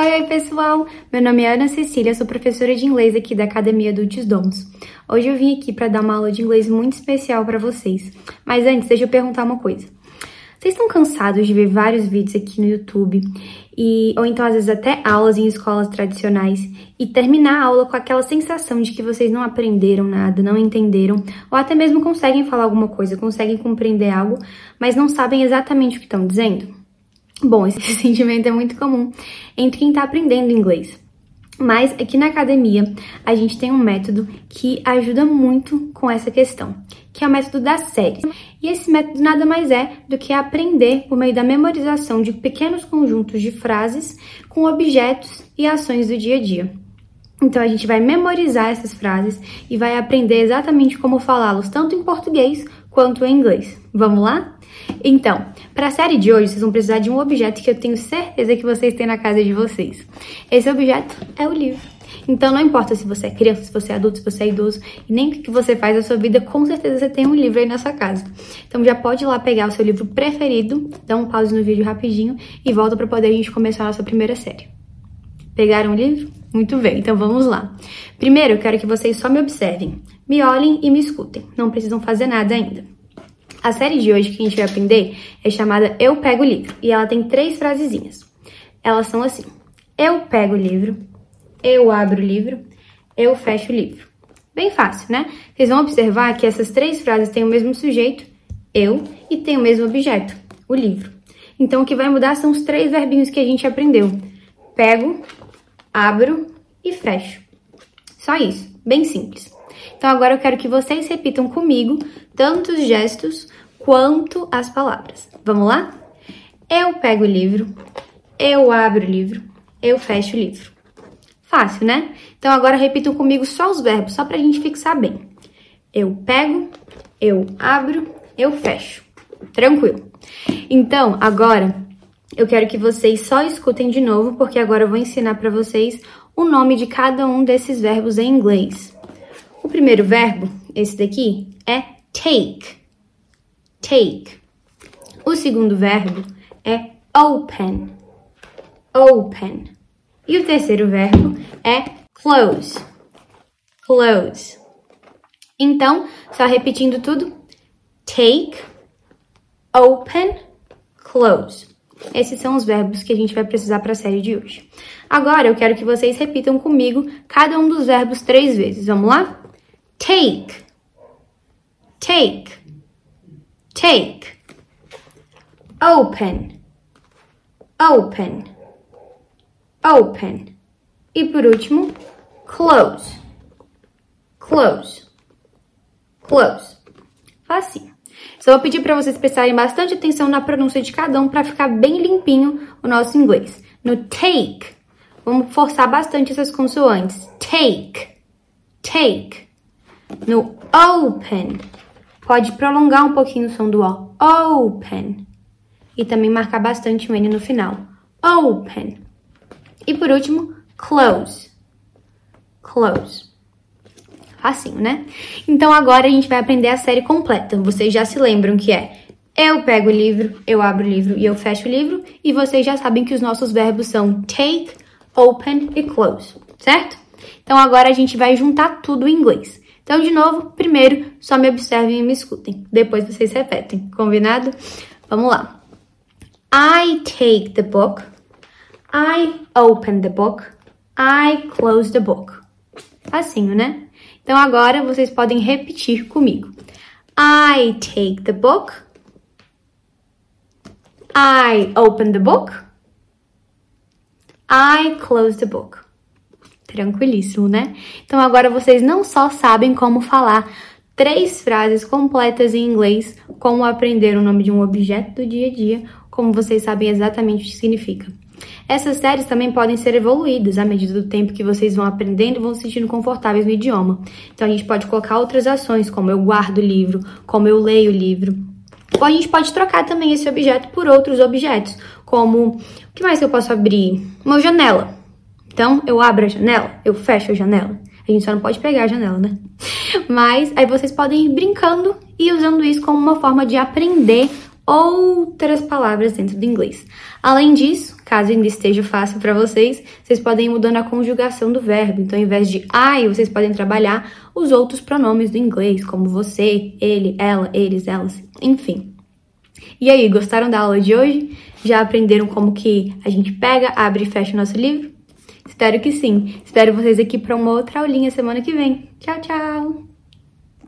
Oi, oi, pessoal! Meu nome é Ana Cecília, sou professora de inglês aqui da Academia Adultos Dons. Hoje eu vim aqui para dar uma aula de inglês muito especial para vocês. Mas antes, deixa eu perguntar uma coisa. Vocês estão cansados de ver vários vídeos aqui no YouTube e ou então às vezes até aulas em escolas tradicionais e terminar a aula com aquela sensação de que vocês não aprenderam nada, não entenderam, ou até mesmo conseguem falar alguma coisa, conseguem compreender algo, mas não sabem exatamente o que estão dizendo? Bom, esse sentimento é muito comum entre quem está aprendendo inglês. Mas aqui na academia a gente tem um método que ajuda muito com essa questão, que é o método das séries. E esse método nada mais é do que aprender por meio da memorização de pequenos conjuntos de frases com objetos e ações do dia a dia. Então a gente vai memorizar essas frases e vai aprender exatamente como falá-los tanto em português quanto em inglês. Vamos lá? Então, para a série de hoje, vocês vão precisar de um objeto que eu tenho certeza que vocês têm na casa de vocês. Esse objeto é o livro. Então, não importa se você é criança, se você é adulto, se você é idoso, nem o que você faz na sua vida, com certeza você tem um livro aí na sua casa. Então, já pode ir lá pegar o seu livro preferido, dá um pause no vídeo rapidinho e volta para poder a gente começar a nossa primeira série. Pegaram o livro? Muito bem, então vamos lá. Primeiro, eu quero que vocês só me observem, me olhem e me escutem. Não precisam fazer nada ainda. A série de hoje que a gente vai aprender é chamada Eu Pego o Livro e ela tem três frasezinhas. Elas são assim: Eu pego o livro, eu abro o livro, eu fecho o livro. Bem fácil, né? Vocês vão observar que essas três frases têm o mesmo sujeito, eu, e tem o mesmo objeto, o livro. Então o que vai mudar são os três verbinhos que a gente aprendeu: pego, abro e fecho. Só isso, bem simples. Então agora eu quero que vocês repitam comigo tanto os gestos quanto as palavras. Vamos lá? Eu pego o livro, eu abro o livro, eu fecho o livro. Fácil, né? Então agora repitam comigo só os verbos, só pra gente fixar bem. Eu pego, eu abro, eu fecho. Tranquilo. Então, agora eu quero que vocês só escutem de novo, porque agora eu vou ensinar para vocês o nome de cada um desses verbos em inglês. O primeiro verbo, esse daqui, é take. Take. O segundo verbo é open. Open. E o terceiro verbo é close. Close. Então, só repetindo tudo: take, open, close. Esses são os verbos que a gente vai precisar para a série de hoje. Agora eu quero que vocês repitam comigo cada um dos verbos três vezes. Vamos lá? take, take, take, open, open, open. E por último, close, close, close. Assim. Só vou pedir para vocês prestarem bastante atenção na pronúncia de cada um para ficar bem limpinho o nosso inglês. No take, vamos forçar bastante essas consoantes. Take, take. No open, pode prolongar um pouquinho o som do O. Open. E também marcar bastante o N no final. Open. E por último, close. Close. Facinho, né? Então agora a gente vai aprender a série completa. Vocês já se lembram que é eu pego o livro, eu abro o livro e eu fecho o livro. E vocês já sabem que os nossos verbos são take, open e close, certo? Então agora a gente vai juntar tudo em inglês. Então, de novo, primeiro, só me observem e me escutem. Depois vocês repetem, combinado? Vamos lá. I take the book. I open the book. I close the book. Facinho, né? Então agora vocês podem repetir comigo. I take the book. I open the book. I close the book. Tranquilíssimo, né? Então agora vocês não só sabem como falar três frases completas em inglês, como aprender o nome de um objeto do dia a dia, como vocês sabem exatamente o que significa. Essas séries também podem ser evoluídas à medida do tempo que vocês vão aprendendo e vão se sentindo confortáveis no idioma. Então a gente pode colocar outras ações, como eu guardo o livro, como eu leio o livro. Ou a gente pode trocar também esse objeto por outros objetos, como o que mais eu posso abrir? Uma janela. Então, eu abro a janela, eu fecho a janela. A gente só não pode pegar a janela, né? Mas aí vocês podem ir brincando e usando isso como uma forma de aprender outras palavras dentro do inglês. Além disso, Caso ainda esteja fácil para vocês, vocês podem ir mudando a conjugação do verbo. Então, ao invés de I, vocês podem trabalhar os outros pronomes do inglês, como você, ele, ela, eles, elas, enfim. E aí, gostaram da aula de hoje? Já aprenderam como que a gente pega, abre e fecha o nosso livro? Espero que sim. Espero vocês aqui para uma outra aulinha semana que vem. Tchau, tchau!